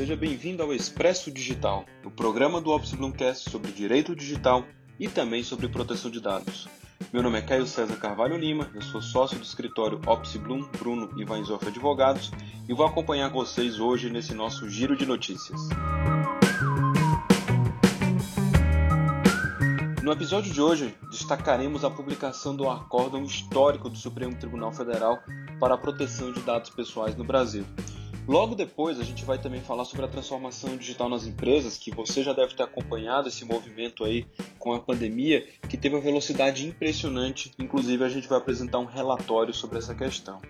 seja bem-vindo ao Expresso Digital, o programa do Opsi Bloomcast sobre direito digital e também sobre proteção de dados. Meu nome é Caio César Carvalho Lima, eu sou sócio do escritório Opsi Bloom, Bruno e Vanzoff Advogados e vou acompanhar vocês hoje nesse nosso giro de notícias. No episódio de hoje, destacaremos a publicação do acórdão histórico do Supremo Tribunal Federal para a proteção de dados pessoais no Brasil. Logo depois, a gente vai também falar sobre a transformação digital nas empresas, que você já deve ter acompanhado esse movimento aí com a pandemia, que teve uma velocidade impressionante. Inclusive, a gente vai apresentar um relatório sobre essa questão.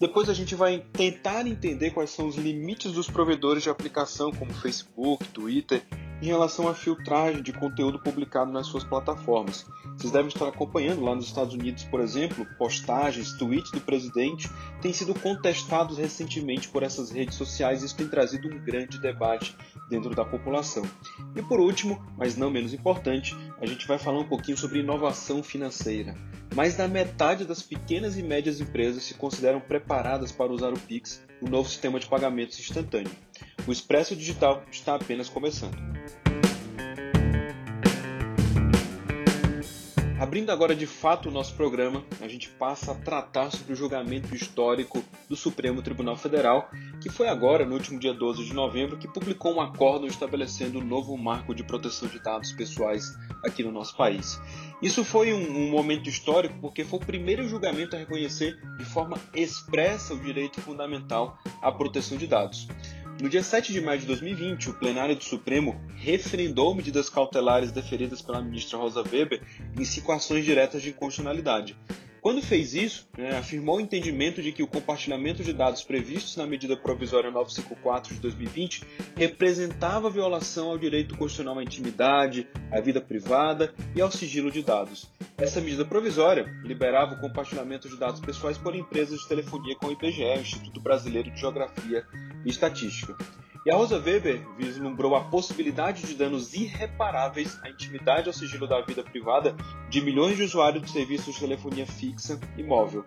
Depois a gente vai tentar entender quais são os limites dos provedores de aplicação, como Facebook, Twitter, em relação à filtragem de conteúdo publicado nas suas plataformas. Vocês devem estar acompanhando lá nos Estados Unidos, por exemplo, postagens, tweets do presidente têm sido contestados recentemente por essas redes sociais e isso tem trazido um grande debate dentro da população. E por último, mas não menos importante, a gente vai falar um pouquinho sobre inovação financeira. Mais da metade das pequenas e médias empresas se consideram preparadas para usar o Pix, o novo sistema de pagamentos instantâneo. O Expresso Digital está apenas começando. Abrindo agora de fato o nosso programa, a gente passa a tratar sobre o julgamento histórico do Supremo Tribunal Federal, que foi agora, no último dia 12 de novembro, que publicou um acordo estabelecendo um novo marco de proteção de dados pessoais aqui no nosso país. Isso foi um, um momento histórico porque foi o primeiro julgamento a reconhecer de forma expressa o direito fundamental à proteção de dados. No dia 7 de maio de 2020, o plenário do Supremo referendou medidas cautelares deferidas pela ministra Rosa Weber em situações diretas de inconstitucionalidade. Quando fez isso, né, afirmou o entendimento de que o compartilhamento de dados previstos na medida provisória 954 de 2020 representava violação ao direito constitucional à intimidade, à vida privada e ao sigilo de dados. Essa medida provisória liberava o compartilhamento de dados pessoais por empresas de telefonia com o IBGE, Instituto Brasileiro de Geografia e Estatística. E a Rosa Weber vislumbrou a possibilidade de danos irreparáveis à intimidade ao sigilo da vida privada de milhões de usuários de serviços de telefonia fixa e móvel.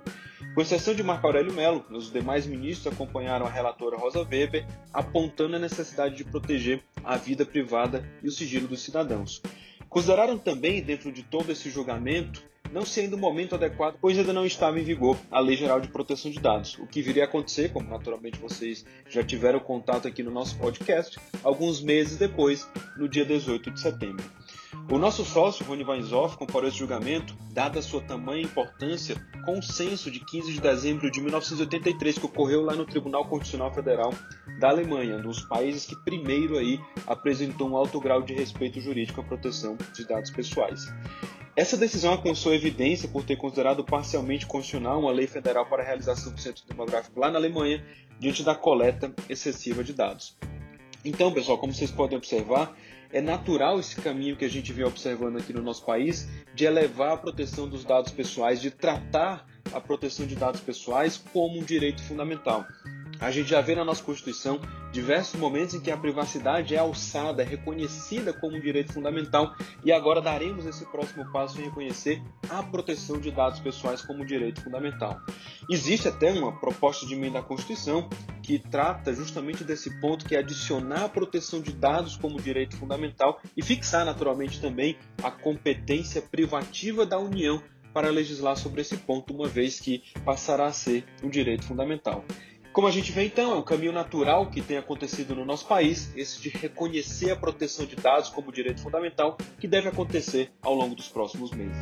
Com exceção de Marco Aurélio Mello, os demais ministros acompanharam a relatora Rosa Weber, apontando a necessidade de proteger a vida privada e o sigilo dos cidadãos. Consideraram também, dentro de todo esse julgamento, não sendo o momento adequado, pois ainda não estava em vigor a Lei Geral de Proteção de Dados. O que viria a acontecer, como naturalmente vocês já tiveram contato aqui no nosso podcast, alguns meses depois, no dia 18 de setembro. O nosso sócio, Rony Weinzoff, comparou esse julgamento, dada sua tamanha importância, com o censo de 15 de dezembro de 1983 que ocorreu lá no Tribunal Constitucional Federal da Alemanha, um dos países que primeiro aí apresentou um alto grau de respeito jurídico à proteção de dados pessoais. Essa decisão alcançou evidência por ter considerado parcialmente constitucional uma lei federal para a realização do centro demográfico lá na Alemanha, diante da coleta excessiva de dados. Então, pessoal, como vocês podem observar, é natural esse caminho que a gente vem observando aqui no nosso país de elevar a proteção dos dados pessoais, de tratar a proteção de dados pessoais como um direito fundamental. A gente já vê na nossa Constituição diversos momentos em que a privacidade é alçada, é reconhecida como um direito fundamental e agora daremos esse próximo passo em reconhecer a proteção de dados pessoais como um direito fundamental. Existe até uma proposta de emenda à Constituição que trata justamente desse ponto, que é adicionar a proteção de dados como direito fundamental e fixar naturalmente também a competência privativa da União para legislar sobre esse ponto, uma vez que passará a ser um direito fundamental. Como a gente vê então, é um caminho natural que tem acontecido no nosso país, esse de reconhecer a proteção de dados como direito fundamental, que deve acontecer ao longo dos próximos meses.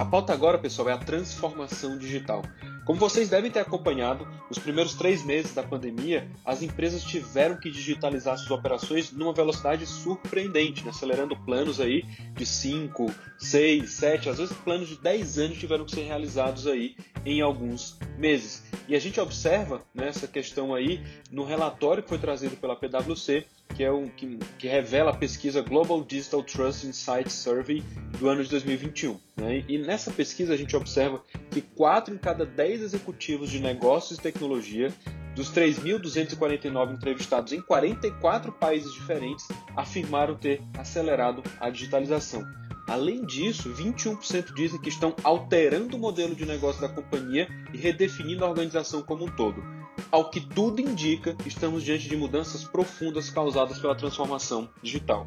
A pauta agora, pessoal, é a transformação digital. Como vocês devem ter acompanhado, nos primeiros três meses da pandemia, as empresas tiveram que digitalizar suas operações numa velocidade surpreendente, né? acelerando planos aí de 5, 6, 7, às vezes planos de 10 anos tiveram que ser realizados aí em alguns meses. E a gente observa né, essa questão aí no relatório que foi trazido pela PwC, que é um que, que revela a pesquisa Global Digital Trust Insight Survey do ano de 2021. Né? E nessa pesquisa a gente observa que 4 em cada 10 executivos de negócios e tecnologia dos 3.249 entrevistados em 44 países diferentes afirmaram ter acelerado a digitalização. Além disso, 21% dizem que estão alterando o modelo de negócio da companhia e redefinindo a organização como um todo. Ao que tudo indica, estamos diante de mudanças profundas causadas pela transformação digital.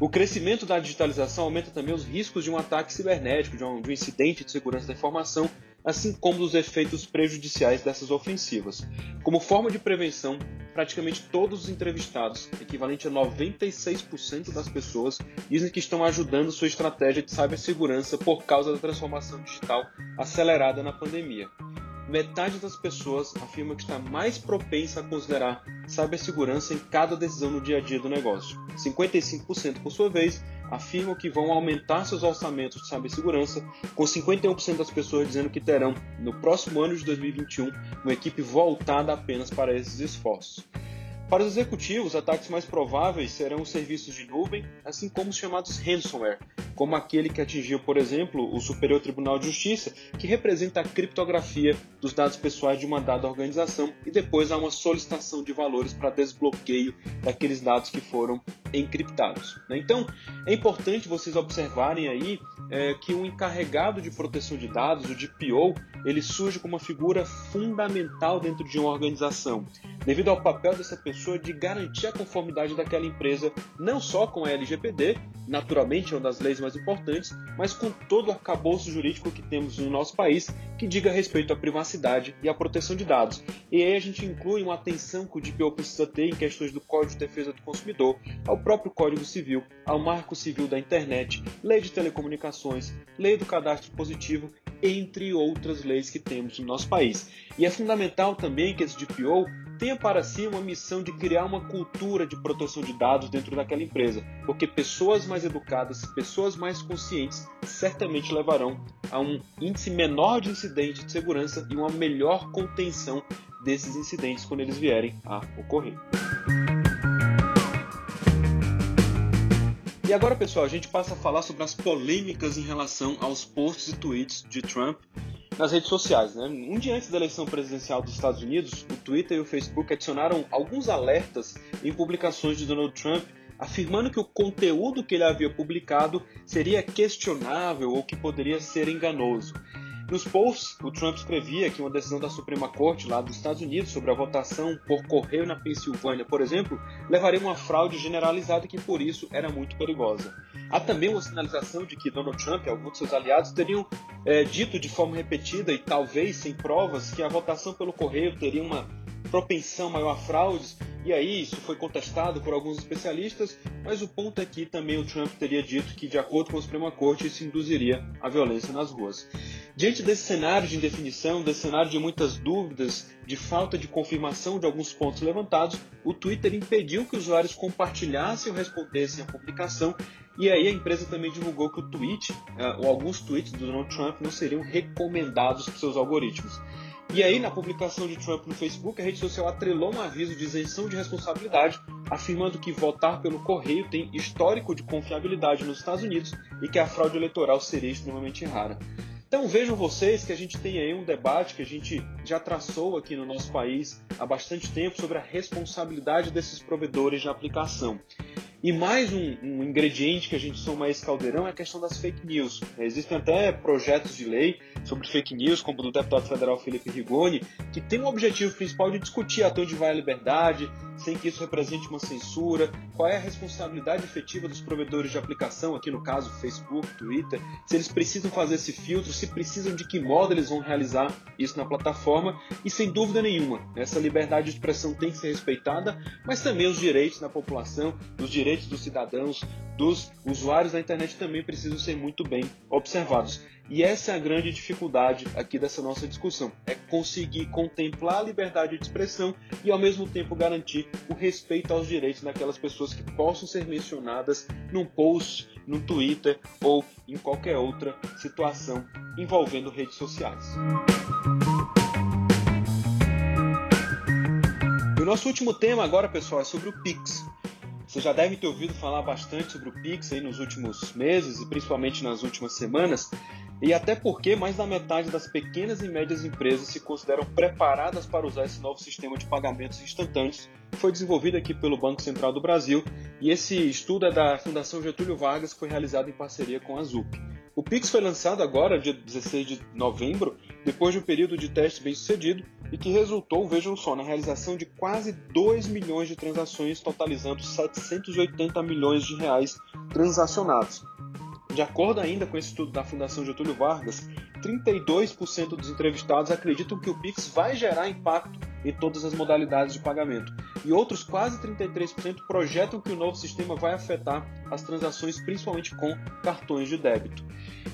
O crescimento da digitalização aumenta também os riscos de um ataque cibernético, de um, de um incidente de segurança da informação assim como dos efeitos prejudiciais dessas ofensivas. Como forma de prevenção, praticamente todos os entrevistados, equivalente a 96% das pessoas, dizem que estão ajudando sua estratégia de cibersegurança por causa da transformação digital acelerada na pandemia metade das pessoas afirma que está mais propensa a considerar cibersegurança em cada decisão no dia a dia do negócio. 55%, por sua vez, afirmam que vão aumentar seus orçamentos de cibersegurança, com 51% das pessoas dizendo que terão, no próximo ano de 2021, uma equipe voltada apenas para esses esforços. Para os executivos, ataques mais prováveis serão os serviços de nuvem, assim como os chamados ransomware, como aquele que atingiu, por exemplo, o Superior Tribunal de Justiça, que representa a criptografia dos dados pessoais de uma dada organização e depois há uma solicitação de valores para desbloqueio daqueles dados que foram encriptados. Né? Então, é importante vocês observarem aí é, que o encarregado de proteção de dados, o DPO, ele surge como uma figura fundamental dentro de uma organização, devido ao papel dessa pessoa de garantir a conformidade daquela empresa, não só com a LGPD, naturalmente é uma das leis mais importantes, mas com todo o arcabouço jurídico que temos no nosso país, que diga respeito à privacidade e à proteção de dados. E aí a gente inclui uma atenção que o DPO precisa ter em questões do Código de Defesa do Consumidor, ao próprio Código Civil, ao Marco Civil da Internet, Lei de Telecomunicações, Lei do Cadastro Positivo entre outras leis que temos no nosso país. E é fundamental também que esse DPO tenha para si uma missão de criar uma cultura de proteção de dados dentro daquela empresa, porque pessoas mais educadas, pessoas mais conscientes, certamente levarão a um índice menor de incidentes de segurança e uma melhor contenção desses incidentes quando eles vierem a ocorrer. E agora, pessoal, a gente passa a falar sobre as polêmicas em relação aos posts e tweets de Trump nas redes sociais. Né? Um dia antes da eleição presidencial dos Estados Unidos, o Twitter e o Facebook adicionaram alguns alertas em publicações de Donald Trump afirmando que o conteúdo que ele havia publicado seria questionável ou que poderia ser enganoso. Nos posts, o Trump escrevia que uma decisão da Suprema Corte lá dos Estados Unidos sobre a votação por correio na Pensilvânia, por exemplo, levaria uma fraude generalizada que por isso era muito perigosa. Há também uma sinalização de que Donald Trump e alguns de seus aliados teriam é, dito de forma repetida e talvez sem provas que a votação pelo correio teria uma propensão maior a fraudes, e aí isso foi contestado por alguns especialistas, mas o ponto é que também o Trump teria dito que, de acordo com a Suprema Corte, isso induziria a violência nas ruas. Diante desse cenário de indefinição, desse cenário de muitas dúvidas, de falta de confirmação de alguns pontos levantados, o Twitter impediu que usuários compartilhassem ou respondessem à publicação e aí a empresa também divulgou que o tweet, uh, ou alguns tweets do Donald Trump não seriam recomendados por seus algoritmos. E aí, na publicação de Trump no Facebook, a rede social atrelou um aviso de isenção de responsabilidade, afirmando que votar pelo correio tem histórico de confiabilidade nos Estados Unidos e que a fraude eleitoral seria extremamente rara. Então vejam vocês que a gente tem aí um debate que a gente já traçou aqui no nosso país há bastante tempo sobre a responsabilidade desses provedores de aplicação. E mais um, um, ingrediente que a gente soma a esse caldeirão é a questão das fake news. Existem até projetos de lei sobre fake news, como do deputado federal Felipe Rigoni, que tem o objetivo principal de discutir até onde vai a liberdade, sem que isso represente uma censura, qual é a responsabilidade efetiva dos provedores de aplicação, aqui no caso Facebook, Twitter, se eles precisam fazer esse filtro, se precisam de que modo eles vão realizar isso na plataforma, e sem dúvida nenhuma, essa liberdade de expressão tem que ser respeitada, mas também os direitos da população, os direitos dos cidadãos, dos usuários da internet também precisam ser muito bem observados. E essa é a grande dificuldade aqui dessa nossa discussão: é conseguir contemplar a liberdade de expressão e ao mesmo tempo garantir o respeito aos direitos daquelas pessoas que possam ser mencionadas num post, no Twitter ou em qualquer outra situação envolvendo redes sociais. E o nosso último tema agora, pessoal, é sobre o Pix. Você já deve ter ouvido falar bastante sobre o Pix aí nos últimos meses e principalmente nas últimas semanas. E até porque mais da metade das pequenas e médias empresas se consideram preparadas para usar esse novo sistema de pagamentos instantâneos. Foi desenvolvido aqui pelo Banco Central do Brasil e esse estudo é da Fundação Getúlio Vargas, foi realizado em parceria com a ZUP. O Pix foi lançado agora, dia 16 de novembro, depois de um período de teste bem sucedido e que resultou, vejam só, na realização de quase 2 milhões de transações, totalizando 780 milhões de reais transacionados. De acordo ainda com esse estudo da Fundação Getúlio Vargas, 32% dos entrevistados acreditam que o Pix vai gerar impacto em todas as modalidades de pagamento. E outros quase 33% projetam que o novo sistema vai afetar as transações, principalmente com cartões de débito.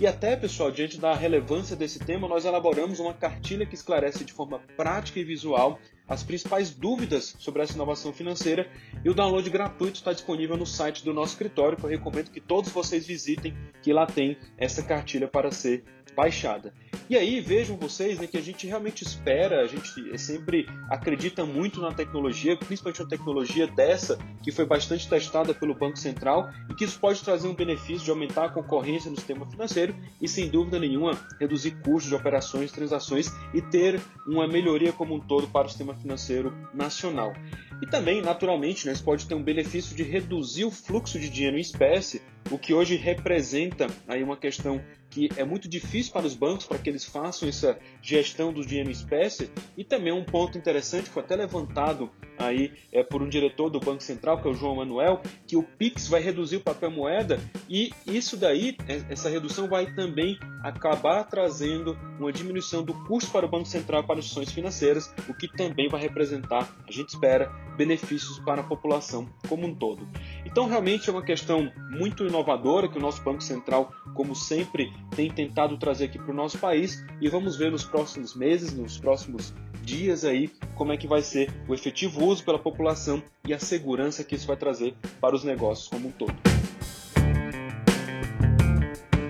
E até, pessoal, diante da relevância desse tema, nós elaboramos uma cartilha que esclarece de forma prática e visual as principais dúvidas sobre essa inovação financeira e o download gratuito está disponível no site do nosso escritório, que eu recomendo que todos vocês visitem, que lá tem essa cartilha para ser baixada. E aí vejam vocês né, que a gente realmente espera, a gente sempre acredita muito na tecnologia, principalmente uma tecnologia dessa que foi bastante testada pelo Banco Central e que isso pode trazer um benefício de aumentar a concorrência no sistema financeiro e sem dúvida nenhuma reduzir custos de operações, transações e ter uma melhoria como um todo para o sistema financeiro nacional. E também, naturalmente, né, isso pode ter um benefício de reduzir o fluxo de dinheiro em espécie, o que hoje representa aí uma questão que é muito difícil para os bancos para que eles façam essa gestão do dinheiro em espécie. E também um ponto interessante foi até levantado aí é, por um diretor do Banco Central que é o João Manuel que o Pix vai reduzir o papel moeda e isso daí é, essa redução vai também acabar trazendo uma diminuição do custo para o Banco Central para as instituições financeiras o que também vai representar a gente espera benefícios para a população como um todo então realmente é uma questão muito inovadora que o nosso Banco Central como sempre tem tentado trazer aqui para o nosso país e vamos ver nos próximos meses, nos próximos dias aí, como é que vai ser o efetivo uso pela população e a segurança que isso vai trazer para os negócios como um todo.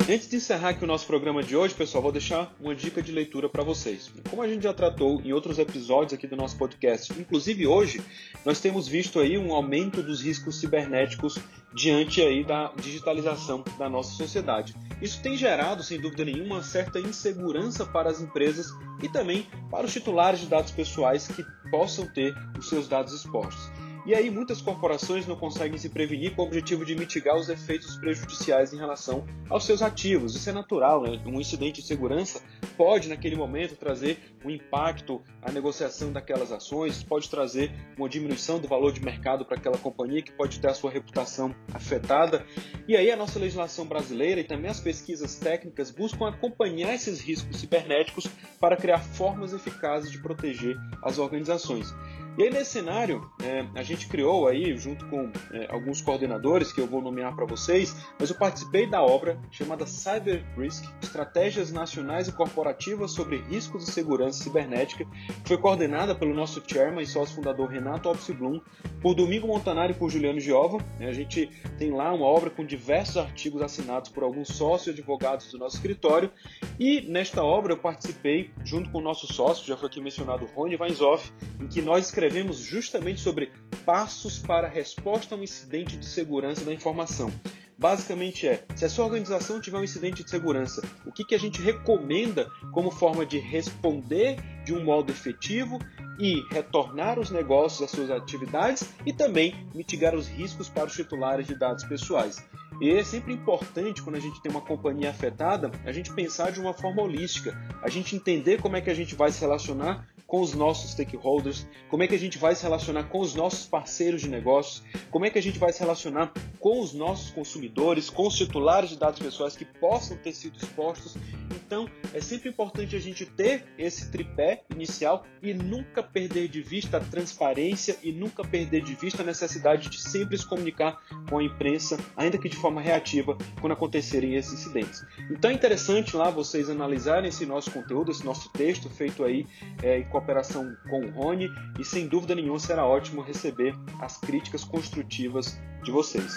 Antes de encerrar aqui o nosso programa de hoje, pessoal, vou deixar uma dica de leitura para vocês. Como a gente já tratou em outros episódios aqui do nosso podcast, inclusive hoje, nós temos visto aí um aumento dos riscos cibernéticos diante aí da digitalização da nossa sociedade. Isso tem gerado, sem dúvida nenhuma, uma certa insegurança para as empresas e também para os titulares de dados pessoais que possam ter os seus dados expostos. E aí muitas corporações não conseguem se prevenir com o objetivo de mitigar os efeitos prejudiciais em relação aos seus ativos. Isso é natural, né? Um incidente de segurança pode, naquele momento, trazer um impacto à negociação daquelas ações, pode trazer uma diminuição do valor de mercado para aquela companhia que pode ter a sua reputação afetada. E aí a nossa legislação brasileira e também as pesquisas técnicas buscam acompanhar esses riscos cibernéticos para criar formas eficazes de proteger as organizações. E aí nesse cenário, é, a gente criou aí, junto com é, alguns coordenadores que eu vou nomear para vocês, mas eu participei da obra chamada Cyber Risk, Estratégias Nacionais e Corporativas sobre Riscos de Segurança Cibernética, que foi coordenada pelo nosso chairman e sócio fundador Renato Alves Blum, por Domingo Montanari e por Juliano Giova. A gente tem lá uma obra com diversos artigos assinados por alguns sócios e advogados do nosso escritório, e nesta obra eu participei junto com o nosso sócio, já foi aqui mencionado Rony Weinzoff, em que nós escrevemos escrevemos justamente sobre passos para a resposta a um incidente de segurança da informação. Basicamente é, se a sua organização tiver um incidente de segurança, o que, que a gente recomenda como forma de responder de um modo efetivo e retornar os negócios às suas atividades e também mitigar os riscos para os titulares de dados pessoais. E é sempre importante, quando a gente tem uma companhia afetada, a gente pensar de uma forma holística, a gente entender como é que a gente vai se relacionar com os nossos stakeholders, como é que a gente vai se relacionar com os nossos parceiros de negócios, como é que a gente vai se relacionar com os nossos consumidores, com os titulares de dados pessoais que possam ter sido expostos. Então, é sempre importante a gente ter esse tripé inicial e nunca perder de vista a transparência e nunca perder de vista a necessidade de sempre se comunicar com a imprensa, ainda que de forma reativa, quando acontecerem esses incidentes. Então é interessante lá vocês analisarem esse nosso conteúdo, esse nosso texto feito aí é, em cooperação com o Rony e sem dúvida nenhuma será ótimo receber as críticas construtivas de vocês.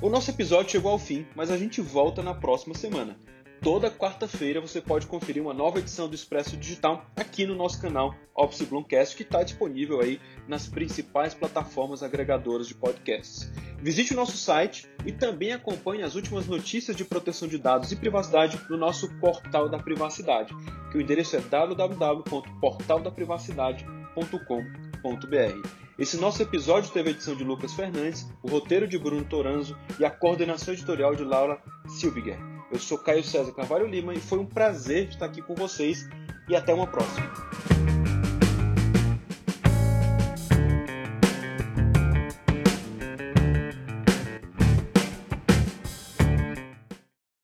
O nosso episódio chegou ao fim, mas a gente volta na próxima semana. toda quarta-feira você pode conferir uma nova edição do Expresso Digital aqui no nosso canal Office Bloomcast, que está disponível aí nas principais plataformas agregadoras de podcasts. Visite o nosso site e também acompanhe as últimas notícias de proteção de dados e privacidade no nosso portal da privacidade, que o endereço é www.portaldaprivacidade.com.br. Esse nosso episódio teve a edição de Lucas Fernandes, o roteiro de Bruno Toranzo e a coordenação editorial de Laura Silviger. Eu sou Caio César Carvalho Lima e foi um prazer estar aqui com vocês e até uma próxima.